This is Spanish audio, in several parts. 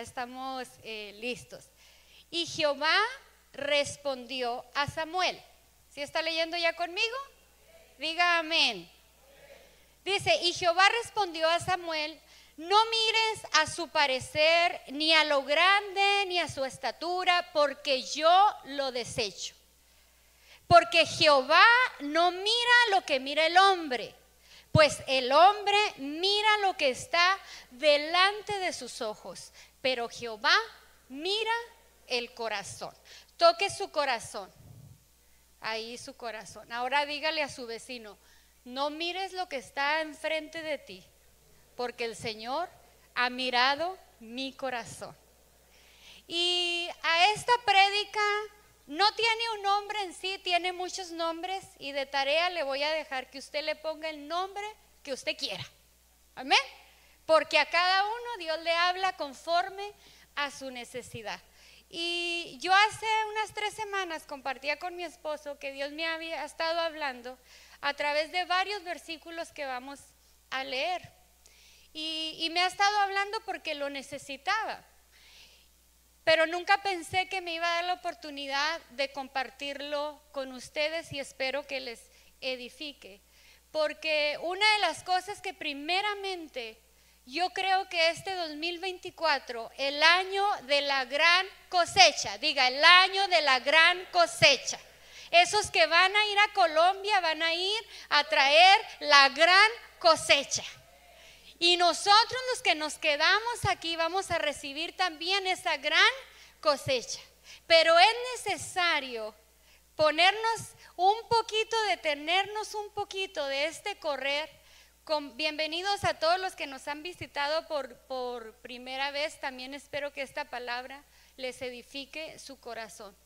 estamos eh, listos. Y Jehová respondió a Samuel. ¿Sí está leyendo ya conmigo? Diga amén. Dice, y Jehová respondió a Samuel, no mires a su parecer, ni a lo grande, ni a su estatura, porque yo lo desecho. Porque Jehová no mira lo que mira el hombre, pues el hombre mira lo que está delante de sus ojos, pero Jehová mira el corazón. Toque su corazón. Ahí su corazón. Ahora dígale a su vecino, no mires lo que está enfrente de ti, porque el Señor ha mirado mi corazón. Y a esta prédica no tiene un nombre en sí, tiene muchos nombres y de tarea le voy a dejar que usted le ponga el nombre que usted quiera. Amén. Porque a cada uno Dios le habla conforme a su necesidad. Y yo hace unas tres semanas compartía con mi esposo que Dios me había estado hablando a través de varios versículos que vamos a leer. Y, me ha estado hablando porque lo necesitaba. Pero nunca pensé que me iba a dar la oportunidad de compartirlo con ustedes y espero que les edifique. Porque una de las cosas que primeramente yo creo que este 2024, el año de la gran cosecha, diga, el año de la gran cosecha. Esos que van a ir a Colombia van a ir a traer la gran cosecha. Y nosotros los que nos quedamos aquí vamos a recibir también esa gran cosecha. Pero es necesario ponernos un poquito, detenernos un poquito de este correr. Bienvenidos a todos los que nos han visitado por, por primera vez. También espero que esta palabra les edifique su corazón.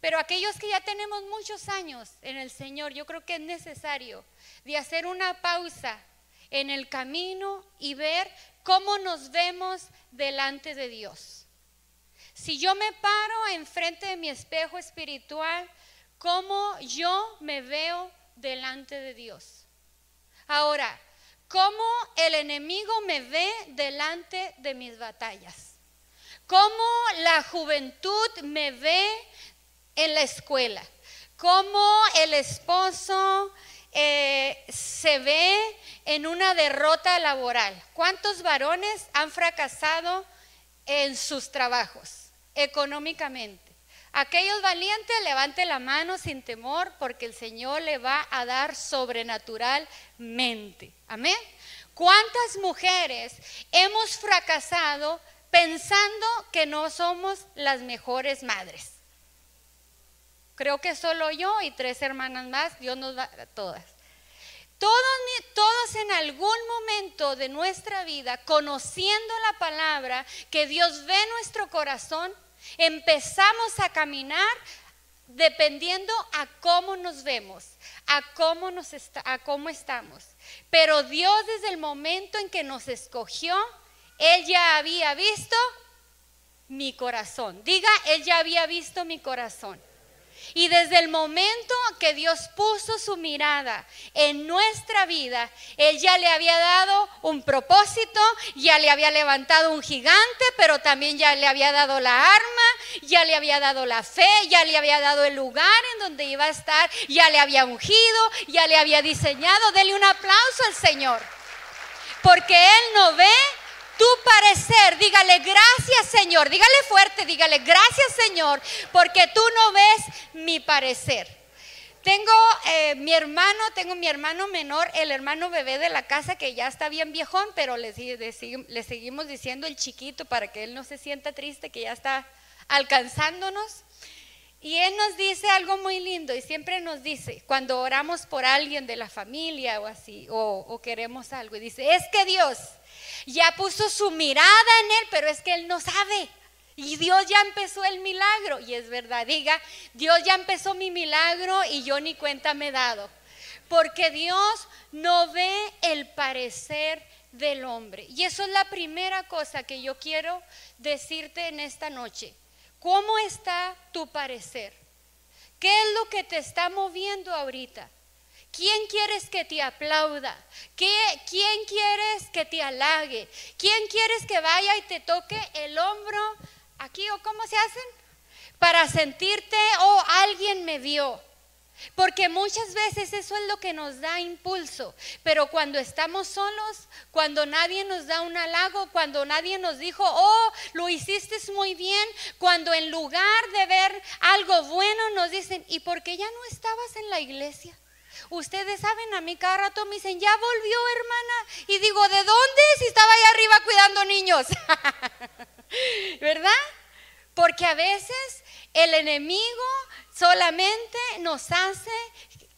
Pero aquellos que ya tenemos muchos años en el Señor, yo creo que es necesario de hacer una pausa en el camino y ver cómo nos vemos delante de Dios. Si yo me paro enfrente de mi espejo espiritual, ¿cómo yo me veo delante de Dios? Ahora, ¿cómo el enemigo me ve delante de mis batallas? ¿Cómo la juventud me ve en la escuela, cómo el esposo eh, se ve en una derrota laboral. ¿Cuántos varones han fracasado en sus trabajos económicamente? Aquellos valientes, levante la mano sin temor porque el Señor le va a dar sobrenaturalmente. Amén. ¿Cuántas mujeres hemos fracasado pensando que no somos las mejores madres? Creo que solo yo y tres hermanas más, Dios nos va a todas. Todos, todos en algún momento de nuestra vida, conociendo la palabra, que Dios ve nuestro corazón, empezamos a caminar dependiendo a cómo nos vemos, a cómo, nos a cómo estamos. Pero Dios desde el momento en que nos escogió, Él ya había visto mi corazón. Diga, Él ya había visto mi corazón. Y desde el momento que Dios puso su mirada en nuestra vida, Él ya le había dado un propósito, ya le había levantado un gigante, pero también ya le había dado la arma, ya le había dado la fe, ya le había dado el lugar en donde iba a estar, ya le había ungido, ya le había diseñado. Dele un aplauso al Señor. Porque Él no ve tu parecer, dígale gracias Señor, dígale fuerte, dígale gracias Señor, porque tú no ves mi parecer. Tengo eh, mi hermano, tengo mi hermano menor, el hermano bebé de la casa que ya está bien viejón, pero le, le seguimos diciendo el chiquito para que él no se sienta triste, que ya está alcanzándonos. Y él nos dice algo muy lindo y siempre nos dice, cuando oramos por alguien de la familia o así, o, o queremos algo, y dice, es que Dios ya puso su mirada en él, pero es que él no sabe. Y Dios ya empezó el milagro. Y es verdad, diga, Dios ya empezó mi milagro y yo ni cuenta me he dado. Porque Dios no ve el parecer del hombre. Y eso es la primera cosa que yo quiero decirte en esta noche. ¿Cómo está tu parecer? ¿Qué es lo que te está moviendo ahorita? ¿Quién quieres que te aplauda? ¿Quién quieres que te halague? ¿Quién quieres que vaya y te toque el hombro aquí o cómo se hacen? Para sentirte, oh, alguien me vio. Porque muchas veces eso es lo que nos da impulso, pero cuando estamos solos, cuando nadie nos da un halago, cuando nadie nos dijo, oh, lo hiciste muy bien, cuando en lugar de ver algo bueno nos dicen, ¿y por qué ya no estabas en la iglesia? Ustedes saben, a mí cada rato me dicen, ya volvió hermana. Y digo, ¿de dónde? Si estaba ahí arriba cuidando niños. ¿Verdad? Porque a veces el enemigo solamente nos hace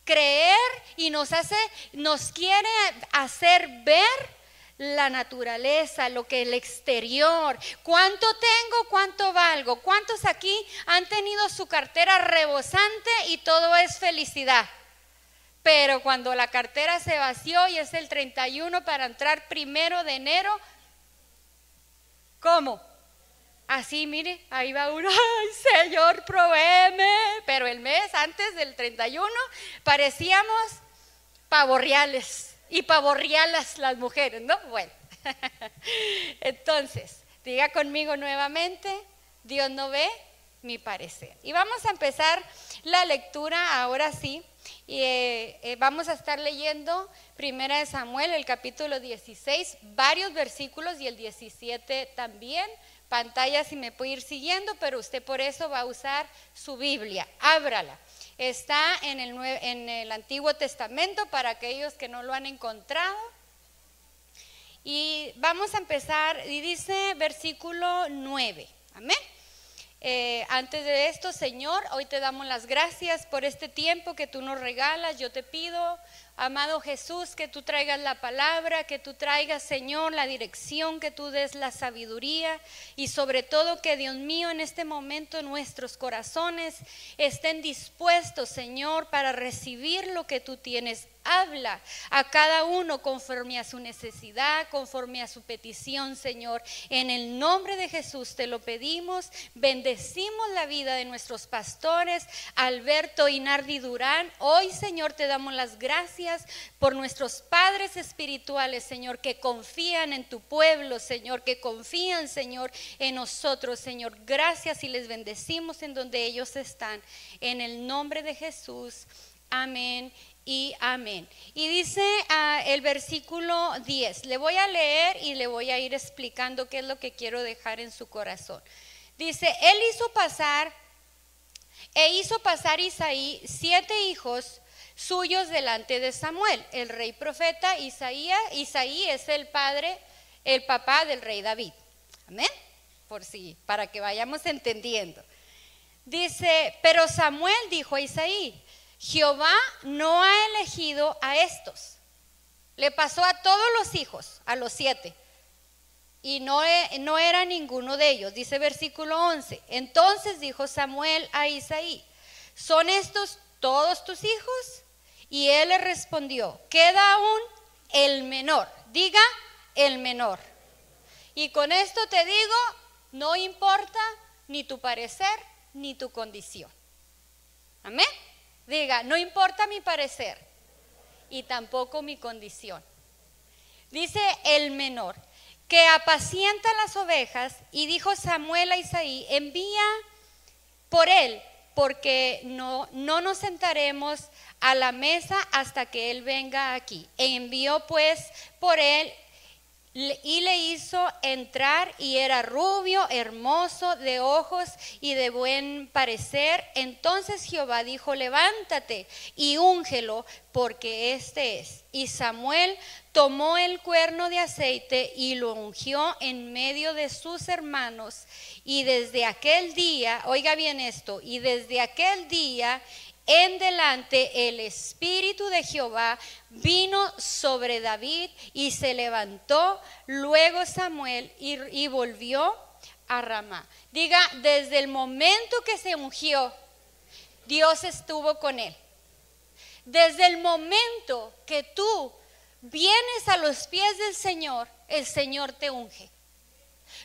creer y nos hace, nos quiere hacer ver la naturaleza, lo que el exterior, cuánto tengo, cuánto valgo, cuántos aquí han tenido su cartera rebosante y todo es felicidad. Pero cuando la cartera se vació y es el 31 para entrar primero de enero, ¿cómo? Así, mire, ahí va uno, ay Señor, provéeme. Pero el mes antes del 31 parecíamos pavorreales y pavorrealas las mujeres, ¿no? Bueno, entonces, diga conmigo nuevamente, Dios no ve mi parecer. Y vamos a empezar la lectura ahora sí. Y eh, eh, vamos a estar leyendo Primera de Samuel, el capítulo 16, varios versículos y el 17 también pantalla si me puede ir siguiendo, pero usted por eso va a usar su Biblia. Ábrala. Está en el, en el Antiguo Testamento para aquellos que no lo han encontrado. Y vamos a empezar, y dice versículo 9. Amén. Eh, antes de esto, Señor, hoy te damos las gracias por este tiempo que tú nos regalas. Yo te pido Amado Jesús, que tú traigas la palabra, que tú traigas, Señor, la dirección, que tú des la sabiduría y sobre todo que, Dios mío, en este momento nuestros corazones estén dispuestos, Señor, para recibir lo que tú tienes habla a cada uno conforme a su necesidad, conforme a su petición, Señor. En el nombre de Jesús te lo pedimos. Bendecimos la vida de nuestros pastores, Alberto y Nardi Durán. Hoy, Señor, te damos las gracias por nuestros padres espirituales, Señor, que confían en tu pueblo, Señor, que confían, Señor, en nosotros, Señor. Gracias y les bendecimos en donde ellos están. En el nombre de Jesús. Amén y amén. Y dice ah, el versículo 10, le voy a leer y le voy a ir explicando qué es lo que quiero dejar en su corazón. Dice, él hizo pasar, e hizo pasar Isaí siete hijos suyos delante de Samuel, el rey profeta Isaías. Isaí es el padre, el papá del rey David. Amén. Por si, para que vayamos entendiendo. Dice, pero Samuel dijo a Isaí, Jehová no ha elegido a estos. Le pasó a todos los hijos, a los siete. Y no, e, era ninguno de ellos. Dice versículo 11. Entonces dijo Samuel a Isaí, ¿son estos todos tus hijos? Y él le respondió, queda aún el menor. Diga el menor. Y con esto te digo, no importa ni tu parecer ni tu condición. Amén. Diga, no importa mi parecer y tampoco mi condición. Dice el menor, que apacienta las ovejas y dijo Samuel a Isaí, envía por él, porque no, no nos sentaremos a la mesa hasta que él venga aquí. Envió pues por él y le hizo entrar y era rubio, hermoso, de ojos y de buen parecer. Entonces Jehová dijo, levántate y úngelo, porque este es. Y Samuel tomó el cuerno de aceite y lo ungió en medio de sus hermanos. Y desde aquel día, oiga bien esto, y desde aquel día en delante el Espíritu de Jehová vino sobre David y se levantó luego Samuel y, volvió a Ramá. Diga, desde el momento que se ungió, Dios estuvo con él. Desde el momento que tú vienes a los pies del Señor, el Señor te unge.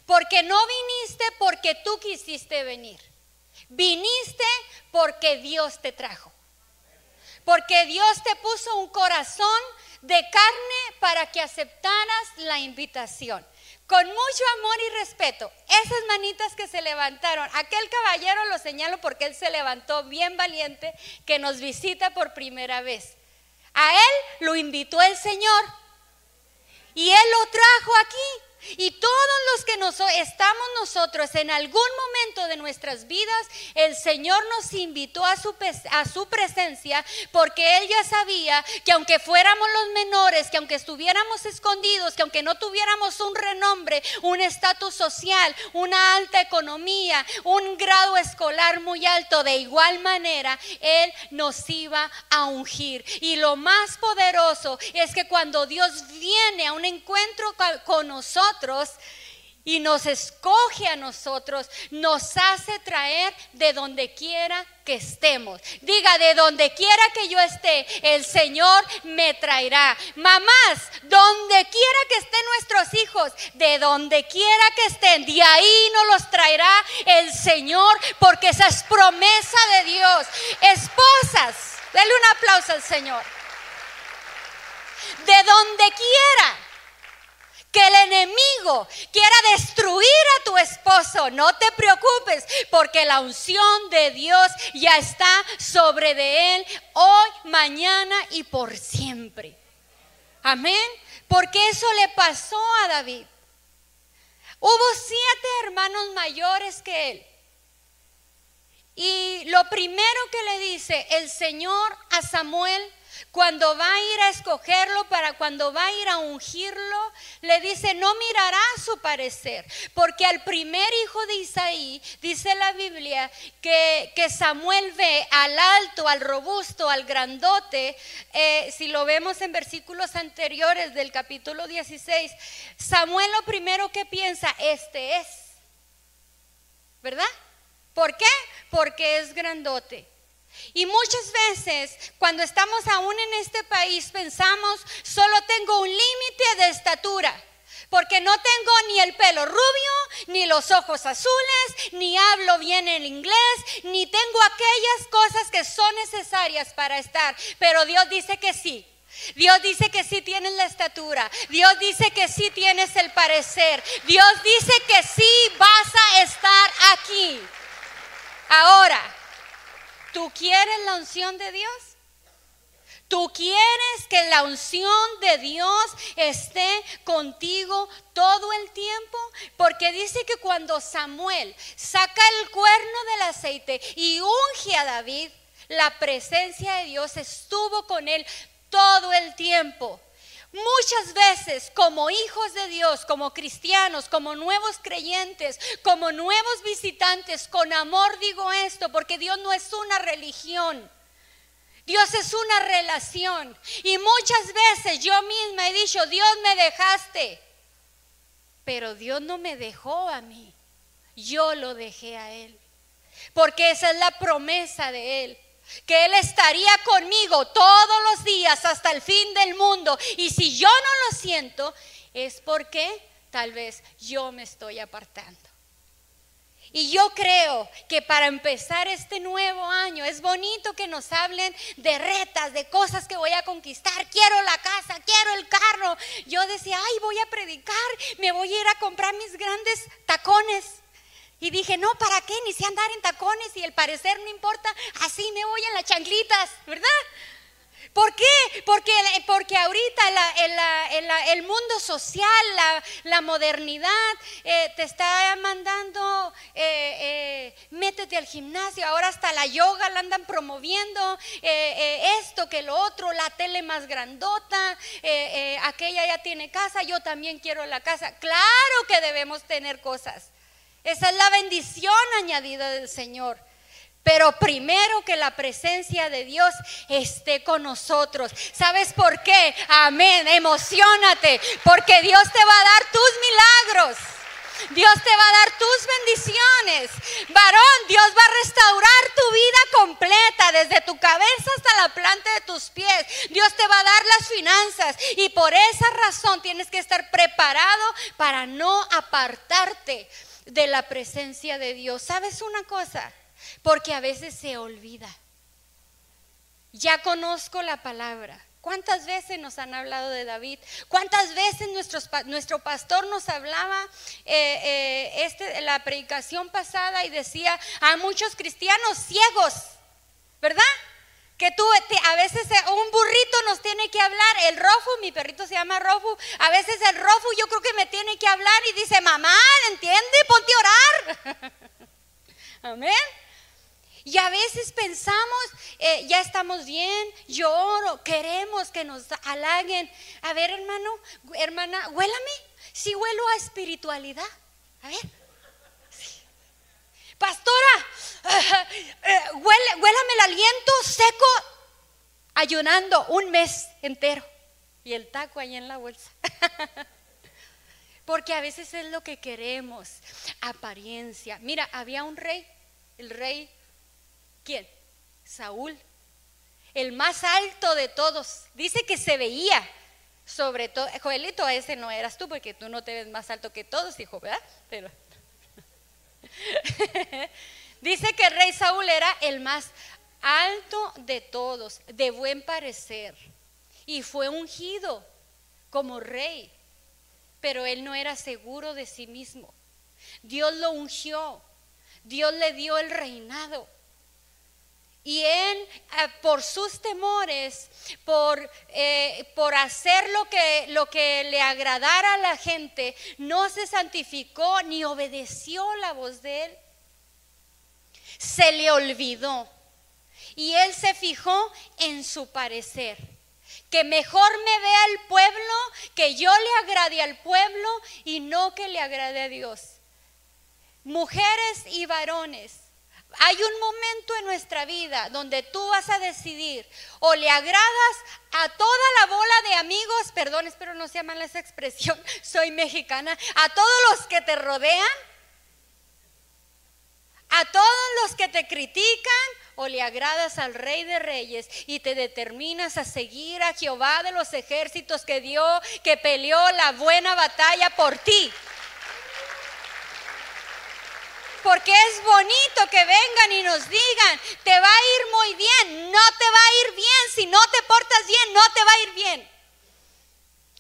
Porque no viniste porque tú quisiste venir. Viniste porque Dios te trajo. Porque Dios te puso un corazón de carne para que aceptaras la invitación. Con mucho amor y respeto, esas manitas que se levantaron, aquel caballero lo señalo porque él se levantó bien valiente, que nos visita por primera vez. A él lo invitó el Señor y él lo trajo aquí. Y todos los que nos, estamos nosotros en algún momento de nuestras vidas, el Señor nos invitó a su, a su presencia porque Él ya sabía que aunque fuéramos los menores, que aunque estuviéramos escondidos, que aunque no tuviéramos un renombre, un estatus social, una alta economía, un grado escolar muy alto, de igual manera, Él nos iba a ungir. Y lo más poderoso es que cuando Dios viene a un encuentro con nosotros, y nos escoge a nosotros, nos hace traer de donde quiera que estemos. Diga, de donde quiera que yo esté, el Señor me traerá. Mamás, donde quiera que estén nuestros hijos, de donde quiera que estén, de ahí nos los traerá el Señor, porque esa es promesa de Dios. Esposas, denle un aplauso al Señor. De donde quiera que el enemigo quiera destruir a tu esposo, no te preocupes, porque la unción de Dios ya está sobre de él hoy, mañana y por siempre. Amén. Porque eso le pasó a David. Hubo siete hermanos mayores que él. Y lo primero que le dice el Señor a Samuel cuando va a ir a escogerlo, para cuando va a ir a ungirlo, le dice, no mirará su parecer, porque al primer hijo de Isaí, dice la Biblia, que, Samuel ve al alto, al robusto, al grandote, eh, si lo vemos en versículos anteriores del capítulo 16, Samuel lo primero que piensa, este es, ¿verdad? ¿Por qué? Porque es grandote. Y muchas veces cuando estamos aún en este país pensamos, solo tengo un límite de estatura. Porque no tengo ni el pelo rubio, ni los ojos azules, ni hablo bien el inglés, ni tengo aquellas cosas que son necesarias para estar. Pero Dios dice que sí. Dios dice que sí tienes la estatura. Dios dice que sí tienes el parecer. Dios dice que sí vas a estar aquí. Ahora, ¿Tú quieres la unción de Dios? ¿Tú quieres que la unción de Dios esté contigo todo el tiempo? Porque dice que cuando Samuel saca el cuerno del aceite y unge a David, la presencia de Dios estuvo con él todo el tiempo. Muchas veces como hijos de Dios, como cristianos, como nuevos creyentes, como nuevos visitantes, con amor digo esto, porque Dios no es una religión. Dios es una relación. Y muchas veces yo misma he dicho, Dios me dejaste. Pero Dios no me dejó a mí. Yo lo dejé a Él. Porque esa es la promesa de Él que Él estaría conmigo todos los días hasta el fin del mundo. Y si yo no lo siento, es porque tal vez yo me estoy apartando. Y yo creo que para empezar este nuevo año es bonito que nos hablen de retas, de cosas que voy a conquistar. Quiero la casa, quiero el carro. Yo decía, ay, voy a predicar, me voy a ir a comprar mis grandes tacones. Y dije, no, ¿para qué? Ni sé andar en tacones y el parecer no importa, así me voy en las chanclitas, ¿verdad? ¿Por qué? Porque, porque ahorita el mundo social, la, modernidad, eh, te está mandando, eh, eh, métete al gimnasio, ahora hasta la yoga la andan promoviendo, esto que lo otro, la tele más grandota, aquella ya tiene casa, yo también quiero la casa. Claro que debemos tener cosas. Esa es la bendición añadida del Señor. Pero primero que la presencia de Dios esté con nosotros. ¿Sabes por qué? Amén. Emocionate. Porque Dios te va a dar tus milagros. Dios te va a dar tus bendiciones. Varón, Dios va a restaurar tu vida completa, desde tu cabeza hasta la planta de tus pies. Dios te va a dar las finanzas. Y por esa razón tienes que estar preparado para no apartarte de la presencia de Dios. ¿Sabes una cosa? Porque a veces se olvida. ya conozco la palabra. ¿Cuántas veces nos han hablado de David? ¿Cuántas veces nuestro pastor nos hablaba eh, eh, este, la predicación pasada y decía a muchos cristianos ciegos, ¿verdad? Que tú a veces un burrito nos tiene que hablar, el Rofu, mi perrito se llama Rofu, a veces el Rofu yo creo que me tiene que hablar y dice, mamá, ¿entiende? Ponte a orar. Amén. Y a veces pensamos, eh, ya estamos bien, lloro, queremos que nos halaguen. A ver, hermano, hermana, huélame. Si huelo a espiritualidad. A ver. Pastora, eh, huélame el aliento seco, ayunando un mes entero. Y el taco ahí en la bolsa. Porque a veces es lo que queremos, apariencia. Mira, había un rey, el rey ¿Quién? Saúl. El más alto de todos. Dice que se veía sobre todo. Joelito, ese no eras tú porque tú no te ves más alto que todos, hijo, ¿verdad? Pero. Dice que el rey Saúl era el más alto de todos, de buen parecer. Y fue ungido como rey. Pero él no era seguro de sí mismo. Dios lo ungió. Dios le dio el reinado. Y él, eh, por sus temores, por, eh, por hacer lo que, lo que le agradara a la gente, no se santificó ni obedeció la voz de él. Se le olvidó. Y él se fijó en su parecer. Que mejor me vea el pueblo, que yo le agrade al pueblo y no que le agrade a Dios. Mujeres y varones, hay un momento en nuestra vida donde tú vas a decidir o le agradas a toda la bola de amigos, perdón, espero no se llaman esa expresión, soy mexicana, a todos los que te rodean, a todos los que te critican, o le agradas al Rey de Reyes y te determinas a seguir a Jehová de los ejércitos que dio, que peleó la buena batalla por ti porque es bonito que vengan y nos digan, te va a ir muy bien, no te va a ir bien, si no te portas bien, no te va a ir bien.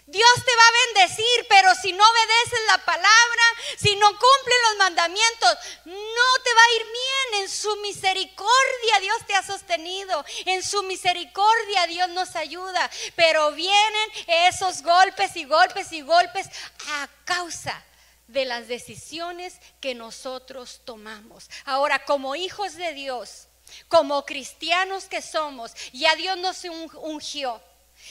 Dios te va a bendecir, pero si no obedeces la palabra, si no cumples los mandamientos, no te va a ir bien. En su misericordia Dios te ha sostenido, en su misericordia Dios nos ayuda, pero vienen esos golpes y golpes y golpes a causa de las decisiones que nosotros tomamos. Ahora, como hijos de Dios, como cristianos que somos, ya Dios nos ungió.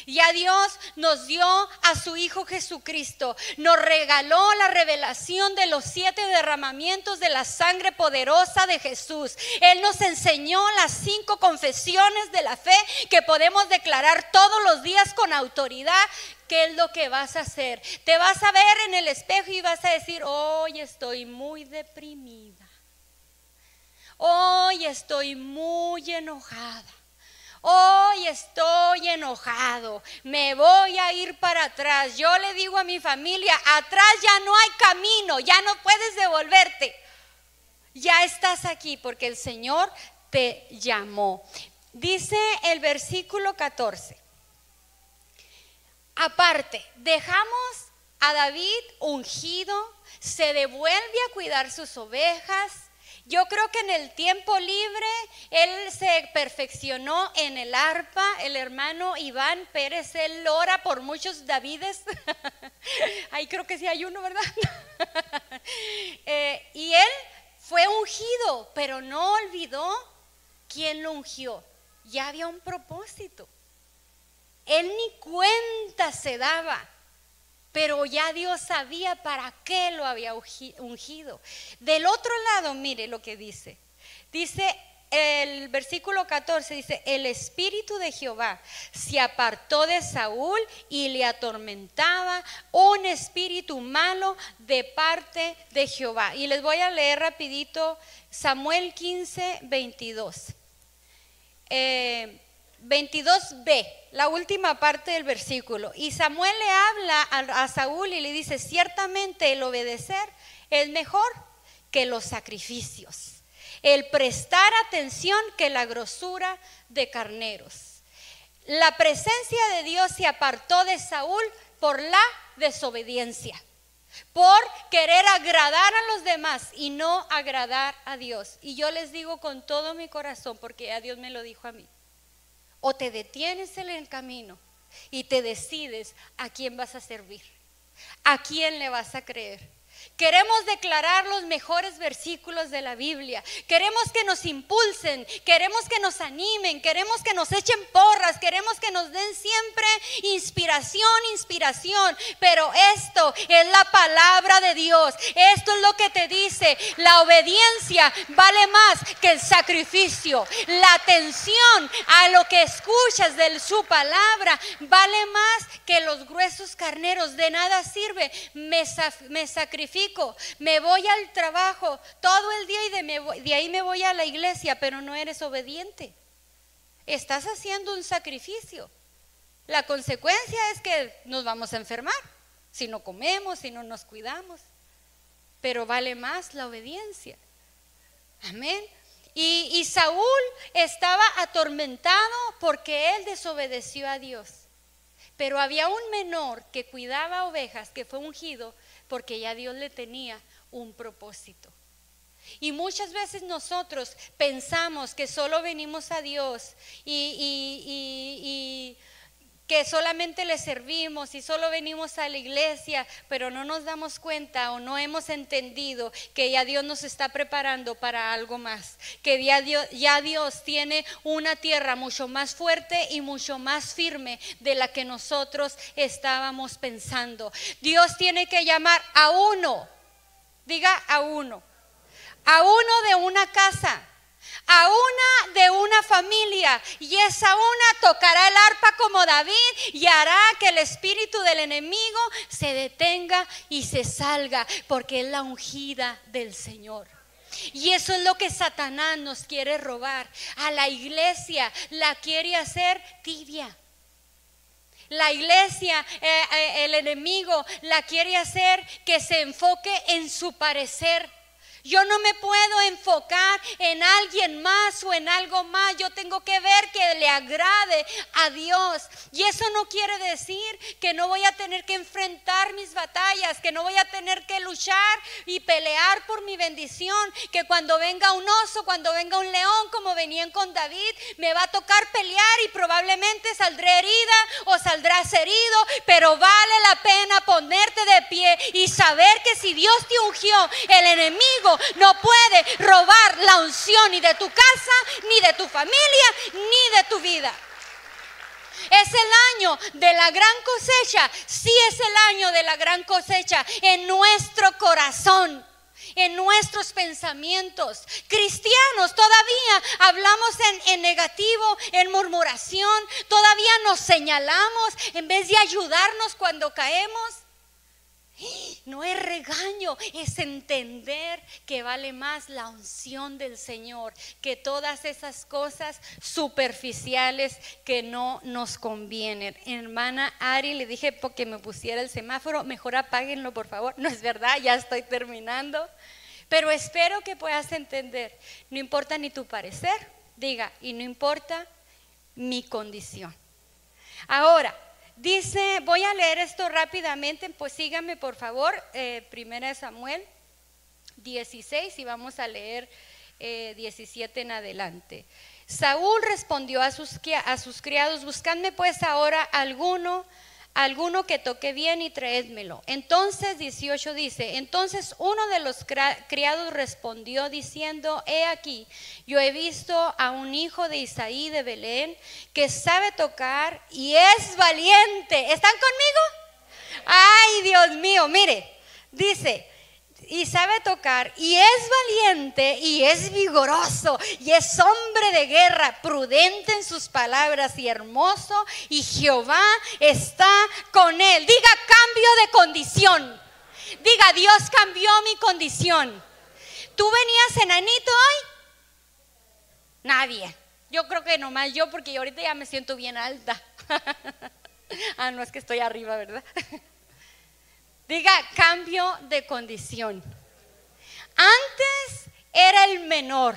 Ya Dios nos dio a su Hijo Jesucristo, nos regaló la revelación de los siete derramamientos de la sangre poderosa de Jesús. Él nos enseñó las cinco confesiones de la fe que podemos declarar todos los días con autoridad ¿Qué es lo que vas a hacer? Te vas a ver en el espejo y vas a decir, hoy estoy muy deprimida. Hoy estoy muy enojada. Hoy estoy enojado. Me voy a ir para atrás. Yo le digo a mi familia, atrás ya no hay camino, ya no puedes devolverte. Ya estás aquí porque el Señor te llamó. Dice el versículo 14. Aparte, dejamos a David ungido, se devuelve a cuidar sus ovejas. Yo creo que en el tiempo libre él se perfeccionó en el arpa. El hermano Iván Pérez, él ora por muchos Davides. Ahí creo que sí hay uno, ¿verdad? Eh, y él fue ungido, pero no olvidó quién lo ungió. Ya había un propósito. Él ni cuenta se daba, pero ya Dios sabía para qué lo había ungido. Del otro lado, mire lo que dice. Dice el versículo 14 dice, el espíritu de Jehová se apartó de Saúl y le atormentaba un espíritu malo de parte de Jehová. Y les voy a leer rapidito Samuel 15, 22. Eh, 22b, la última parte del versículo. Y Samuel le habla a, Saúl y le dice, ciertamente el obedecer es mejor que los sacrificios, el prestar atención que la grosura de carneros. la presencia de Dios se apartó de Saúl por la desobediencia, por querer agradar a los demás y no agradar a Dios. Y yo les digo con todo mi corazón, porque a Dios me lo dijo a mí, o te detienes en el camino y te decides a quién vas a servir, a quién le vas a creer. Queremos declarar los mejores versículos de la Biblia. Queremos que nos impulsen, queremos que nos animen, queremos que nos echen porras, queremos que nos den siempre inspiración, inspiración. Pero esto es la palabra de Dios. Esto es lo que te dice. La obediencia vale más que el sacrificio. La atención a lo que escuchas de su palabra vale más que los gruesos carneros. De nada sirve. Me, me sacrifico me voy al trabajo todo el día y de, de ahí me voy a la iglesia, pero no eres obediente. Estás haciendo un sacrificio. La consecuencia es que nos vamos a enfermar si no comemos, si no nos cuidamos. Pero vale más la obediencia. Amén. Y, Saúl estaba atormentado porque él desobedeció a Dios. Pero había un menor que cuidaba ovejas, que fue ungido, porque ya Dios le tenía un propósito. Y muchas veces nosotros pensamos que solo venimos a Dios y, que solamente le servimos y solo venimos a la iglesia, pero no nos damos cuenta o no hemos entendido que ya Dios nos está preparando para algo más, que ya Dios, ya Dios tiene una tierra mucho más fuerte y mucho más firme de la que nosotros estábamos pensando. Dios tiene que llamar a uno, diga a uno, a uno de una casa a una de una familia y esa una tocará el arpa como David y hará que el espíritu del enemigo se detenga y se salga porque es la ungida del Señor. Y eso es lo que Satanás nos quiere robar. A la iglesia la quiere hacer tibia. La iglesia, eh, eh, el enemigo la quiere hacer que se enfoque en su parecer yo no me puedo enfocar en alguien más o en algo más. Yo tengo que ver que le agrade a Dios. Y eso no quiere decir que no voy a tener que enfrentar mis batallas, que no voy a tener que luchar y pelear por mi bendición. Que cuando venga un oso, cuando venga un león, como venían con David, me va a tocar pelear y probablemente saldré herida o saldrás herido. Pero vale la pena ponerte de pie y saber que si Dios te ungió, el enemigo no puede robar la unción ni de tu casa, ni de tu familia, ni de tu vida. Es el año de la gran cosecha. Sí es el año de la gran cosecha en nuestro corazón en nuestros pensamientos. Cristianos, todavía hablamos en, negativo, en murmuración, todavía nos señalamos en vez de ayudarnos cuando caemos. No es regaño, es entender que vale más la unción del Señor que todas esas cosas superficiales que no nos convienen. Hermana Ari, le dije porque me pusiera el semáforo, mejor apáguenlo por favor. No es verdad, ya estoy terminando. Pero espero que puedas entender, no importa ni tu parecer, diga, y no importa mi condición. Ahora, Dice, voy a leer esto rápidamente, pues síganme por favor, eh, Primera de Samuel 16 y vamos a leer 17 eh, en adelante. Saúl respondió a sus, a sus criados, buscadme pues ahora alguno alguno que toque bien y traédmelo. Entonces 18 dice, entonces uno de los criados respondió diciendo, he aquí, yo he visto a un hijo de Isaí de Belén que sabe tocar y es valiente. ¿Están conmigo? Ay, Dios mío, mire, dice, y sabe tocar y es valiente y es vigoroso y es hombre de guerra, prudente en sus palabras y hermoso y Jehová está con él. Diga cambio de condición. Diga Dios cambió mi condición. ¿Tú venías enanito hoy? Nadie. Yo creo que nomás yo porque ahorita ya me siento bien alta. ah, no es que estoy arriba, ¿verdad? Diga cambio de condición. Antes era el menor,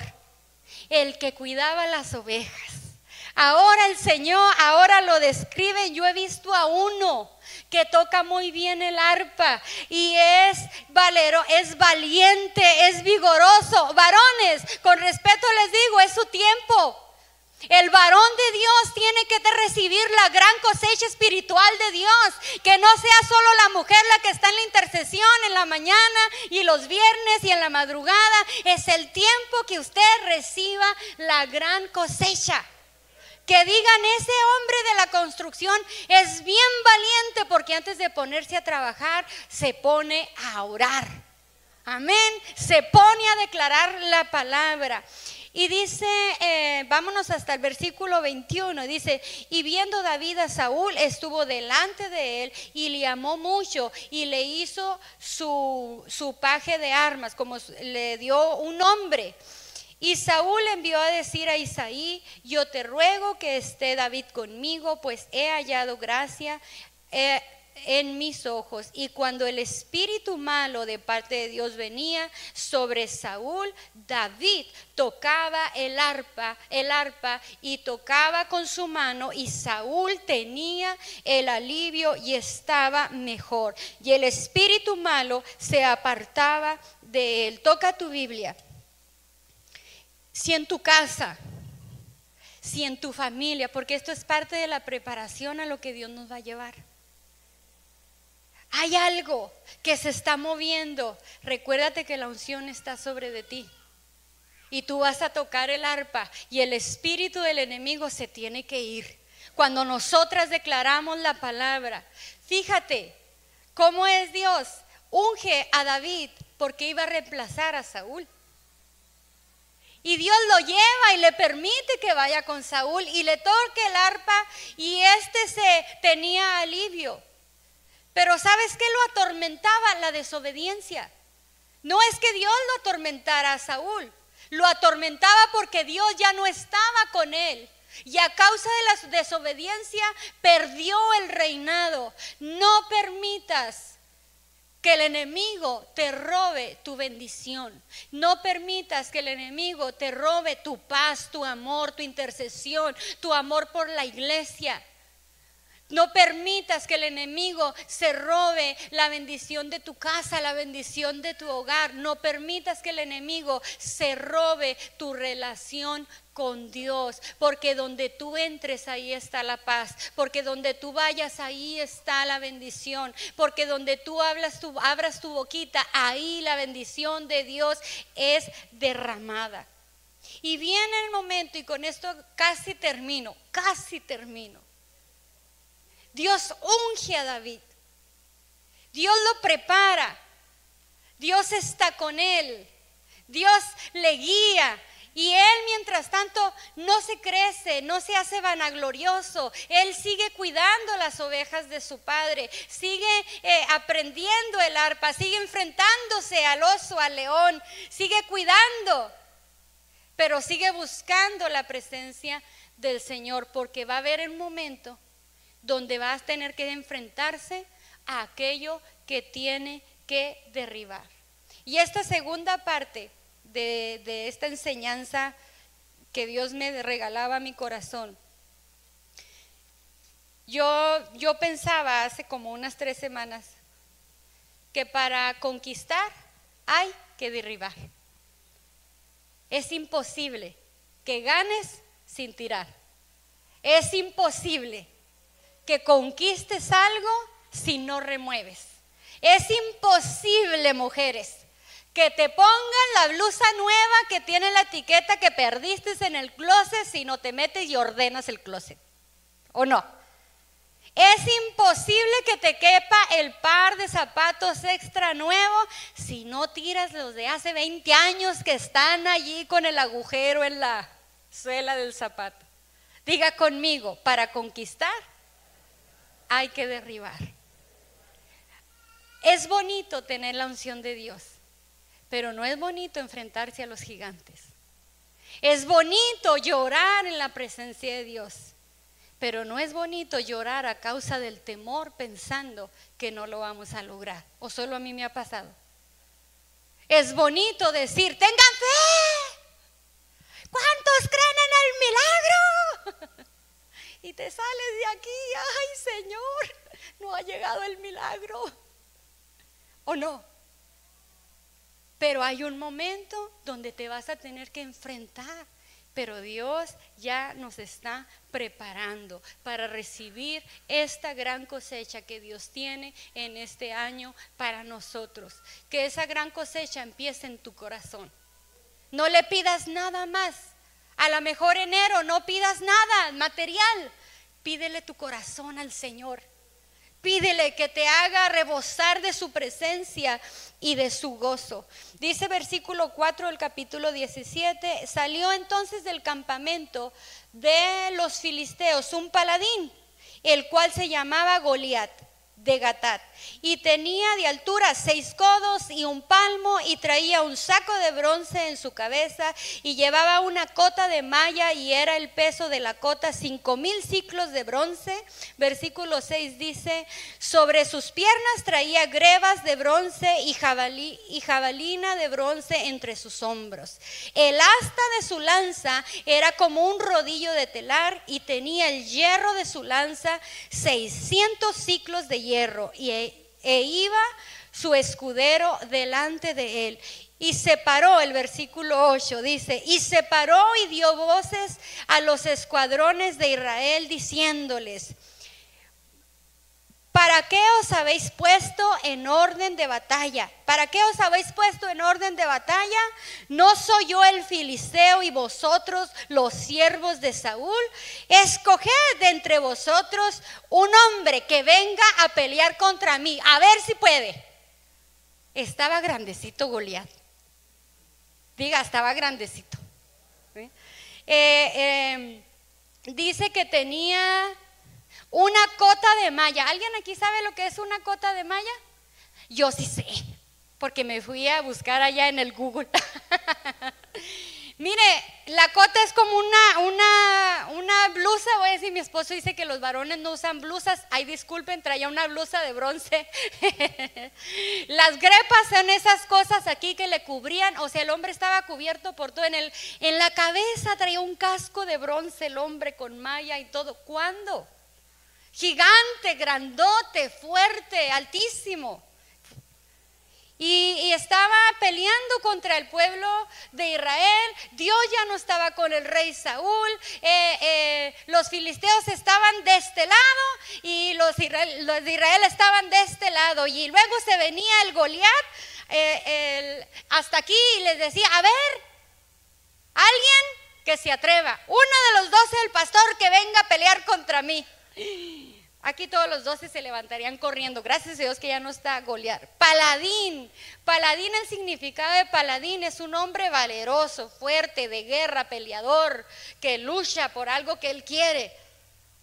el que cuidaba las ovejas. Ahora el Señor, ahora lo describe, yo he visto a uno que toca muy bien el arpa y es valero, es valiente, es vigoroso. Varones, con respeto les digo, es su tiempo. El varón de Dios tiene que recibir la gran cosecha espiritual de Dios. Que no sea solo la mujer la que está en la intercesión en la mañana y los viernes y en la madrugada. Es el tiempo que usted reciba la gran cosecha. Que digan, ese hombre de la construcción es bien valiente porque antes de ponerse a trabajar se pone a orar. Amén. Se pone a declarar la palabra. Y dice, eh, vámonos hasta el versículo 21, dice, y viendo David a Saúl, estuvo delante de él y le amó mucho y le hizo su, su paje de armas, como le dio un nombre. Y Saúl envió a decir a Isaí, yo te ruego que esté David conmigo, pues he hallado gracia. Eh, en mis ojos. Y cuando el espíritu malo de parte de Dios venía sobre Saúl, David tocaba el arpa, el arpa y tocaba con su mano y Saúl tenía el alivio y estaba mejor. Y el espíritu malo se apartaba de él. Toca tu Biblia. Si en tu casa, si en tu familia, porque esto es parte de la preparación a lo que Dios nos va a llevar hay algo que se está moviendo. Recuérdate que la unción está sobre de ti. Y tú vas a tocar el arpa y el espíritu del enemigo se tiene que ir. Cuando nosotras declaramos la palabra, fíjate cómo es Dios. Unge a David porque iba a reemplazar a Saúl. Y Dios lo lleva y le permite que vaya con Saúl y le toque el arpa y este se tenía alivio. Pero ¿sabes qué lo atormentaba? La desobediencia. No es que Dios lo atormentara a Saúl, lo atormentaba porque Dios ya no estaba con él. Y a causa de la desobediencia perdió el reinado. No permitas que el enemigo te robe tu bendición. No permitas que el enemigo te robe tu paz, tu amor, tu intercesión, tu amor por la iglesia. No permitas que el enemigo se robe la bendición de tu casa, la bendición de tu hogar. No permitas que el enemigo se robe tu relación con Dios, porque donde tú entres ahí está la paz, porque donde tú vayas ahí está la bendición, porque donde tú abras tu boquita, ahí la bendición de Dios es derramada. Y viene el momento, y con esto casi termino, casi termino. Dios unge a David. Dios lo prepara. Dios está con él. Dios le guía. Y él, mientras tanto, no se crece, no se hace vanaglorioso. Él sigue cuidando las ovejas de su padre, sigue eh, aprendiendo el arpa, sigue enfrentándose al oso, al león, sigue cuidando, pero sigue buscando la presencia del Señor, porque va a haber un momento donde vas a tener que enfrentarse a aquello que tiene que derribar. Y esta segunda parte de, esta enseñanza que Dios me regalaba a mi corazón, yo, yo pensaba hace como unas tres semanas que para conquistar hay que derribar. Es imposible que ganes sin tirar. Es imposible que conquistes algo si no remueves. Es imposible, mujeres, que te pongan la blusa nueva que tiene la etiqueta que perdiste en el closet si no te metes y ordenas el closet. ¿O no? Es imposible que te quepa el par de zapatos extra nuevo si no tiras los de hace 20 años que están allí con el agujero en la suela del zapato. Diga conmigo, para conquistar hay que derribar. Es bonito tener la unción de Dios, pero no es bonito enfrentarse a los gigantes. Es bonito llorar en la presencia de Dios, pero no es bonito llorar a causa del temor pensando que no lo vamos a lograr. O solo a mí me ha pasado. Es bonito decir, tengan fe. ¿Cuántos creen en el milagro? Te sales de aquí, ay Señor, no ha llegado el milagro. ¿O no? Pero hay un momento donde te vas a tener que enfrentar. Pero Dios ya nos está preparando para recibir esta gran cosecha que Dios tiene en este año para nosotros. Que esa gran cosecha empiece en tu corazón. No le pidas nada más. A lo mejor enero no pidas nada material. Pídele tu corazón al Señor. Pídele que te haga rebosar de su presencia y de su gozo. Dice versículo 4 del capítulo 17, salió entonces del campamento de los filisteos un paladín, el cual se llamaba Goliat de Gatat. Y tenía de altura seis codos y un palmo y traía un saco de bronce en su cabeza y llevaba una cota de malla y era el peso de la cota cinco mil ciclos de bronce. Versículo 6 dice, sobre sus piernas traía grebas de bronce y, jabalí, y jabalina de bronce entre sus hombros. El asta de su lanza era como un rodillo de telar y tenía el hierro de su lanza 600 ciclos de hierro y e iba su escudero delante de él. Y separó, el versículo 8 dice, y separó y dio voces a los escuadrones de Israel diciéndoles, ¿Para qué os habéis puesto en orden de batalla? ¿Para qué os habéis puesto en orden de batalla? ¿No soy yo el filisteo y vosotros los siervos de Saúl? Escoged de entre vosotros un hombre que venga a pelear contra mí, a ver si puede. Estaba grandecito Goliat. Diga, estaba grandecito. Eh, eh, dice que tenía una cota de malla. ¿Alguien aquí sabe lo que es una cota de malla? Yo sí sé, porque me fui a buscar allá en el Google. Mire, la cota es como una, una, una, blusa, voy a decir, mi esposo dice que los varones no usan blusas, ay disculpen, traía una blusa de bronce. Las grepas son esas cosas aquí que le cubrían, o sea, el hombre estaba cubierto por todo, en, el, en la cabeza traía un casco de bronce el hombre con malla y todo. ¿Cuándo? Gigante, grandote, fuerte, altísimo. Y, estaba peleando contra el pueblo de Israel. Dios ya no estaba con el rey Saúl. Eh, eh, los filisteos estaban de este lado y los, de Israel estaban de este lado. Y luego se venía el Goliat eh, hasta aquí y les decía, a ver, alguien que se atreva, uno de los doce del pastor que venga a pelear contra mí. Aquí todos los doce se levantarían corriendo. Gracias a Dios que ya no está golear. Paladín. Paladín, el significado de paladín es un hombre valeroso, fuerte, de guerra, peleador, que lucha por algo que él quiere.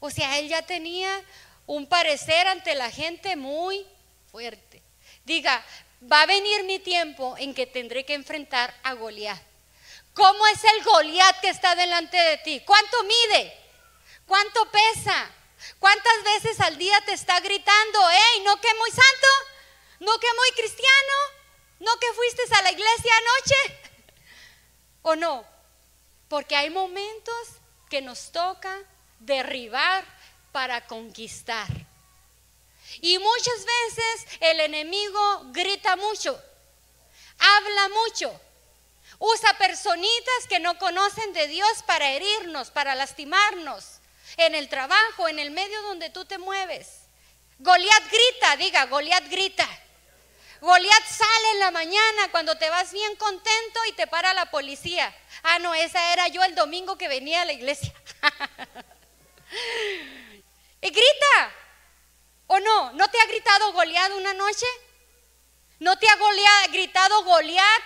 O sea, él ya tenía un parecer ante la gente muy fuerte. Diga, va a venir mi tiempo en que tendré que enfrentar a Goliat. ¿Cómo es el Goliat que está delante de ti? ¿Cuánto mide? ¿Cuánto pesa? ¿Cuántas veces al día te está gritando, hey, no que muy santo, no que muy cristiano, no que fuiste a la iglesia anoche? ¿O no? Porque hay momentos que nos toca derribar para conquistar. Y muchas veces el enemigo grita mucho, habla mucho, usa personitas que no conocen de Dios para herirnos, para lastimarnos en el trabajo, en el medio donde tú te mueves. Goliat grita, diga, Goliat grita. Goliat sale en la mañana cuando te vas bien contento y te para la policía. Ah, no, esa era yo el domingo que venía a la iglesia. y grita. ¿O no? ¿No te ha gritado Goliat una noche? ¿No te ha gritado Goliat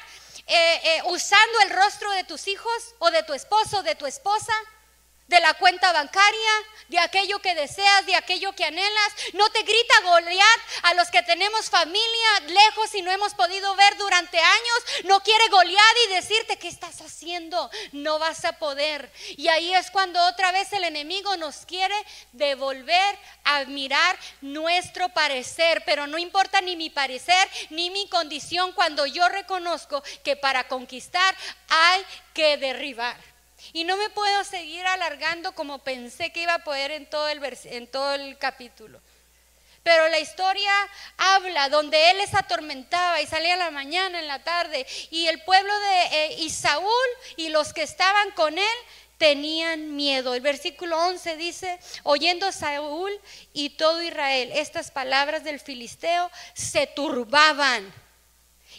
eh, eh, usando el rostro de tus hijos o de tu esposo de tu esposa? De la cuenta bancaria, de aquello que deseas, de aquello que anhelas. No te grita Goliat a los que tenemos familia lejos y no hemos podido ver durante años. No quiere Goliat y decirte qué estás haciendo. No vas a poder. Y ahí es cuando otra vez el enemigo nos quiere devolver a mirar nuestro parecer. Pero no importa ni mi parecer ni mi condición cuando yo reconozco que para conquistar hay que derribar. Y no me puedo seguir alargando como pensé que iba a poder en todo el, en todo el capítulo. Pero la historia habla donde él les atormentaba y salía en la mañana, en la tarde, y el pueblo de eh, Isaúl y los que estaban con él tenían miedo. El versículo 11 dice, oyendo Saúl y todo Israel estas palabras del filisteo, se turbaban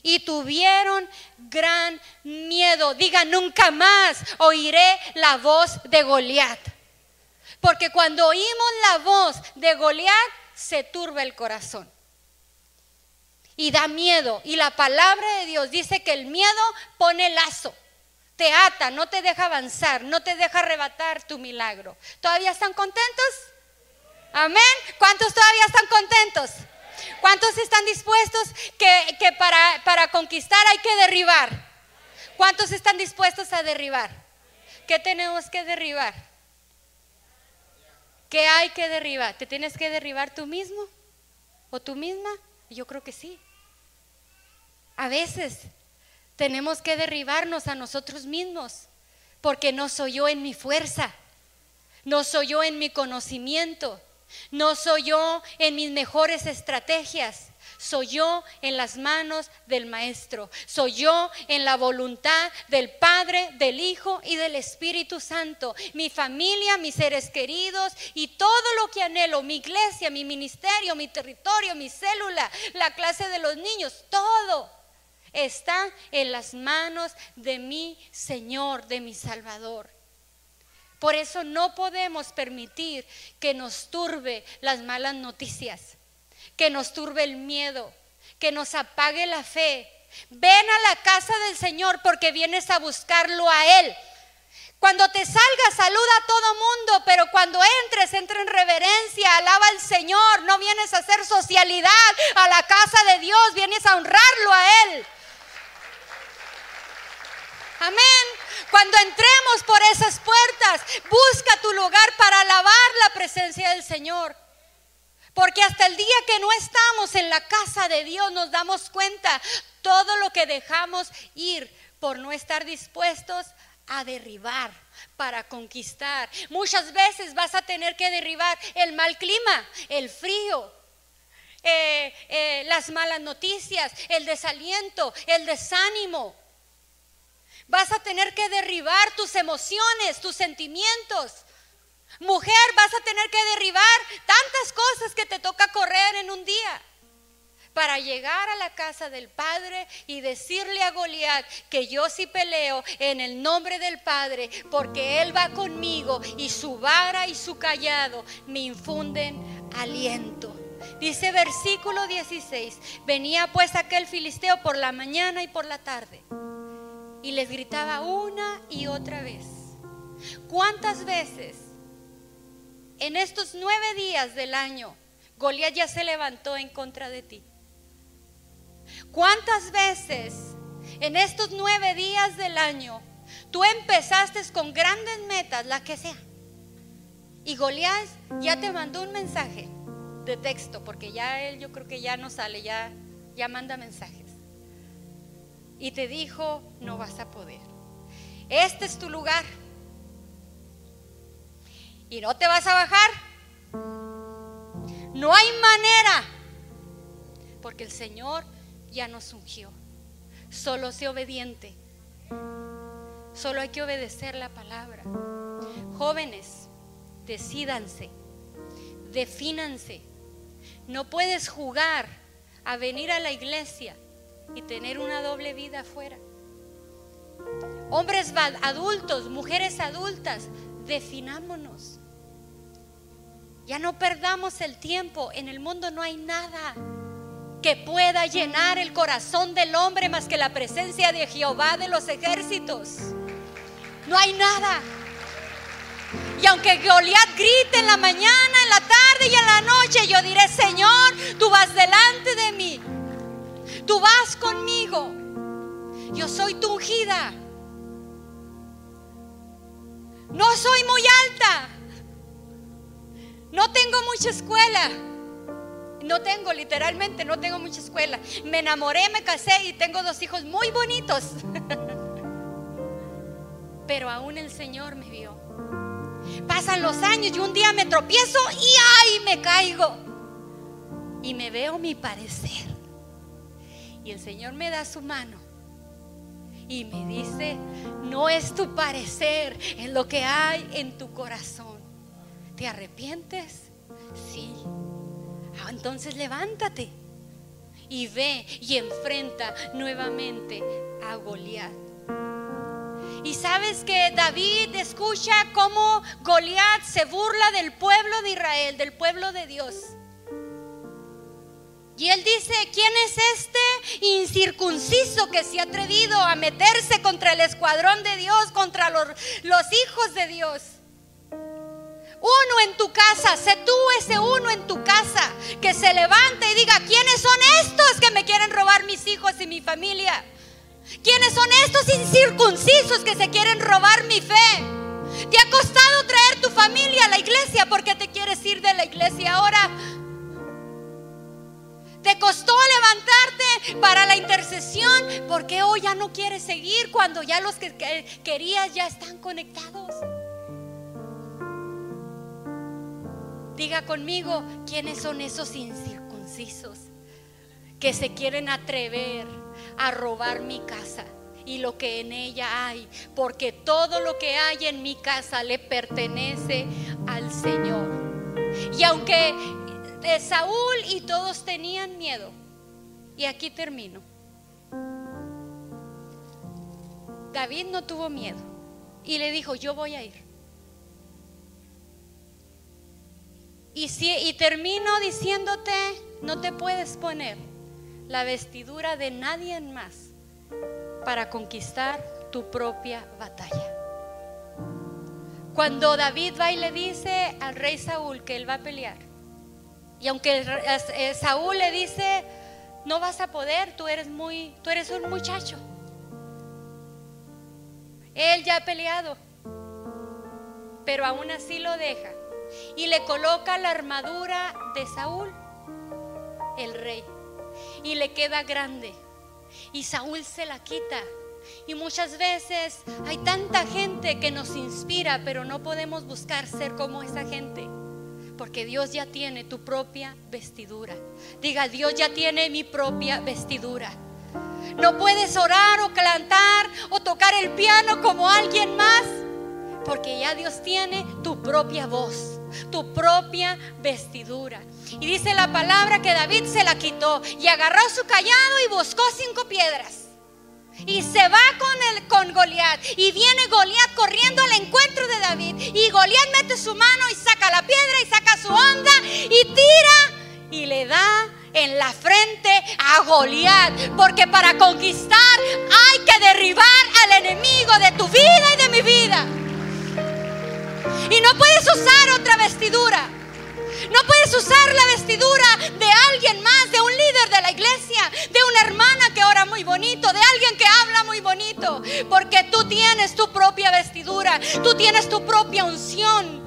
y tuvieron gran miedo. Diga, nunca más oiré la voz de Goliat. Porque cuando oímos la voz de Goliat, se turba el corazón. Y da miedo. Y la palabra de Dios dice que el miedo pone lazo. Te ata, no te deja avanzar, no te deja arrebatar tu milagro. ¿Todavía están contentos? Amén. ¿Cuántos todavía están contentos? ¿Cuántos están dispuestos que, que para, para conquistar hay que derribar? ¿Cuántos están dispuestos a derribar? ¿Qué tenemos que derribar? ¿Qué hay que derribar? ¿Te tienes que derribar tú mismo? ¿O tú misma? Yo creo que sí. A veces tenemos que derribarnos a nosotros mismos, porque no soy yo en mi fuerza, no soy yo en mi conocimiento, no soy yo en mis mejores estrategias. Soy yo en las manos del Maestro. Soy yo en la voluntad del Padre, del Hijo y del Espíritu Santo. Mi familia, mis seres queridos y todo lo que anhelo, mi iglesia, mi ministerio, mi territorio, mi célula, la clase de los niños, todo está en las manos de mi Señor, de mi Salvador. Por eso no podemos permitir que nos turbe las malas noticias que nos turbe el miedo, que nos apague la fe. Ven a la casa del Señor porque vienes a buscarlo a Él. Cuando te salgas, saluda a todo mundo, pero cuando entres, entra en reverencia, alaba al Señor. No vienes a hacer socialidad a la casa de Dios, vienes a honrarlo a Él. Amén. Cuando entremos por esas puertas, busca tu lugar para alabar la presencia del Señor. Porque hasta el día que no estamos en la casa de Dios nos damos cuenta todo lo que dejamos ir por no estar dispuestos a derribar para conquistar. Muchas veces vas a tener que derribar el mal clima, el frío, eh, eh, las malas noticias, el desaliento, el desánimo. Vas a tener que derribar tus emociones, tus sentimientos. Mujer, vas a tener que derribar tantas cosas que te toca correr en un día para llegar a la casa del Padre y decirle a Goliat que yo sí peleo en el nombre del Padre, porque Él va conmigo y su vara y su callado me infunden aliento. Dice versículo 16, venía pues aquel filisteo por la mañana y por la tarde y les gritaba una y otra vez. ¿Cuántas veces en estos nueve días del año, Goliat ya se levantó en contra de ti. ¿Cuántas veces en estos nueve días del año tú empezaste con grandes metas, la que sea? Y Goliat ya te mandó un mensaje de texto, porque ya él yo creo que ya no sale, ya, ya manda mensajes. Y te dijo, no vas a poder. Este es tu lugar y no te vas a bajar. No hay manera, porque el Señor ya nos ungió. Solo sé obediente. Solo hay que obedecer la palabra. Jóvenes, decídanse, defínanse. No puedes jugar a venir a la iglesia y tener una doble vida afuera. Hombres adultos, mujeres adultas, definámonos. Ya no perdamos el tiempo. En el mundo no hay nada que pueda llenar el corazón del hombre más que la presencia de Jehová de los ejércitos. No hay nada. Y aunque Goliat grite en la mañana, en la tarde y en la noche, yo diré, Señor, tú vas delante de mí. Tú vas conmigo. Yo soy tu ungida. No soy muy alta. No tengo mucha escuela. No tengo, literalmente, no tengo mucha escuela. Me enamoré, me casé y tengo dos hijos muy bonitos. pero aún el Señor me vio. Pasan los años y un día me tropiezo y ¡ay! me caigo. Y me veo mi parecer. El Señor me da su mano y me dice, no es tu parecer, es lo que hay en tu corazón. ¿Te arrepientes? Sí. Ah, entonces levántate y ve y enfrenta nuevamente a Goliat. Y sabes que David escucha cómo Goliat se burla del pueblo de Israel, del pueblo de Dios. Y él dice, ¿quién es este incircunciso que se ha atrevido a meterse contra el escuadrón de Dios, contra los, hijos de Dios? Uno en tu casa, sé tú ese uno en tu casa que se levante y diga, ¿quiénes son estos que me quieren robar mis hijos y mi familia? ¿Quiénes son estos incircuncisos que se quieren robar mi fe? ¿Te ha costado traer tu familia a la iglesia porque te quieres ir de la iglesia ahora? Te costó levantarte para la intercesión porque hoy ya no quieres seguir cuando ya los que querías ya están conectados. Diga conmigo, ¿quiénes son esos incircuncisos que se quieren atrever a robar mi casa? y lo que en ella hay, porque todo lo que hay en mi casa le pertenece al Señor. Y aunque de Saúl y todos tenían miedo. Y aquí termino. David no tuvo miedo y le dijo, yo voy a ir. Y, y termino diciéndote, no te puedes poner la vestidura de nadie más para conquistar tu propia batalla. Cuando David va y le dice al rey Saúl que él va a pelear, y aunque Saúl le dice, no vas a poder, tú eres muy, tú eres un muchacho. Él ya ha peleado, pero aún así lo deja y le coloca la armadura de Saúl, el rey, y le queda grande. Y Saúl se la quita. Y muchas veces hay tanta gente que nos inspira, pero no podemos buscar ser como esa gente porque Dios ya tiene tu propia vestidura. Diga, Dios ya tiene mi propia vestidura. No puedes orar o cantar o tocar el piano como alguien más, porque ya Dios tiene tu propia voz, tu propia vestidura. Y dice la palabra que David se la quitó y agarró su callado y buscó cinco piedras. Y se va con, el, con Goliat. Y viene Goliat corriendo al encuentro de David. Y Goliat mete su mano y saca la piedra y saca su onda y tira y le da en la frente a Goliat. Porque para conquistar hay que derribar al enemigo de tu vida y de mi vida. Y no puedes usar otra vestidura. No puedes usar la vestidura de alguien más, de un líder de la iglesia, de una hermana que ora muy bonito, de alguien que habla muy bonito, porque tú tienes tu propia vestidura, tú tienes tu propia unción.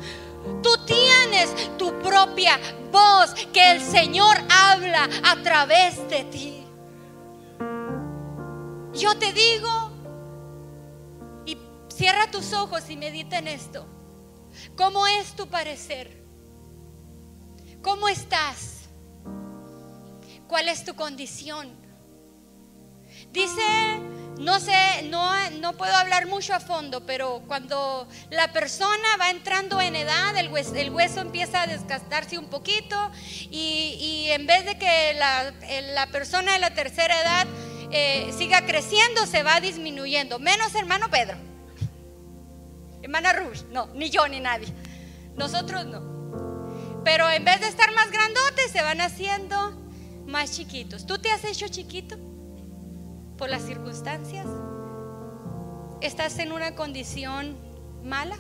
Tú tienes tu propia voz que el Señor habla a través de ti. Yo te digo, y cierra tus ojos y medita en esto. ¿Cómo es tu parecer? ¿Cómo estás? ¿Cuál es tu condición? Dice, no sé, no, no puedo hablar mucho a fondo, pero cuando la persona va entrando en edad, el hueso, el hueso empieza a desgastarse un poquito y, en vez de que la, persona de la tercera edad eh, siga creciendo, se va disminuyendo. Menos hermano Pedro. Hermana Ruth, no, ni yo ni nadie. Nosotros no. Pero en vez de estar más grandotes, se van haciendo más chiquitos. ¿Tú te has hecho chiquito por las circunstancias? ¿Estás en una condición mala?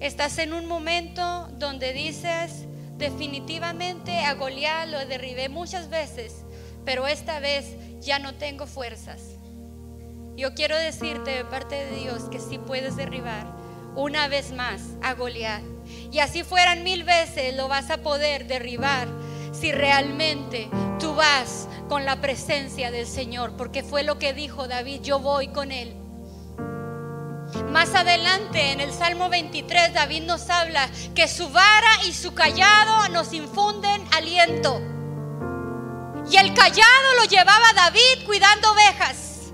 ¿Estás en un momento donde dices, definitivamente a Goliat lo derribé muchas veces, pero esta vez ya no tengo fuerzas? Yo quiero decirte de parte de Dios que sí puedes derribar una vez más a Goliat y así fueran mil veces, lo vas a poder derribar si realmente tú vas con la presencia del Señor, porque fue lo que dijo David, yo voy con Él. Más adelante en el Salmo 23 David nos habla que su vara y su callado nos infunden aliento. Y el callado lo llevaba David cuidando ovejas.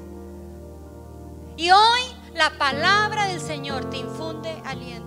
Y hoy la palabra del Señor te infunde aliento.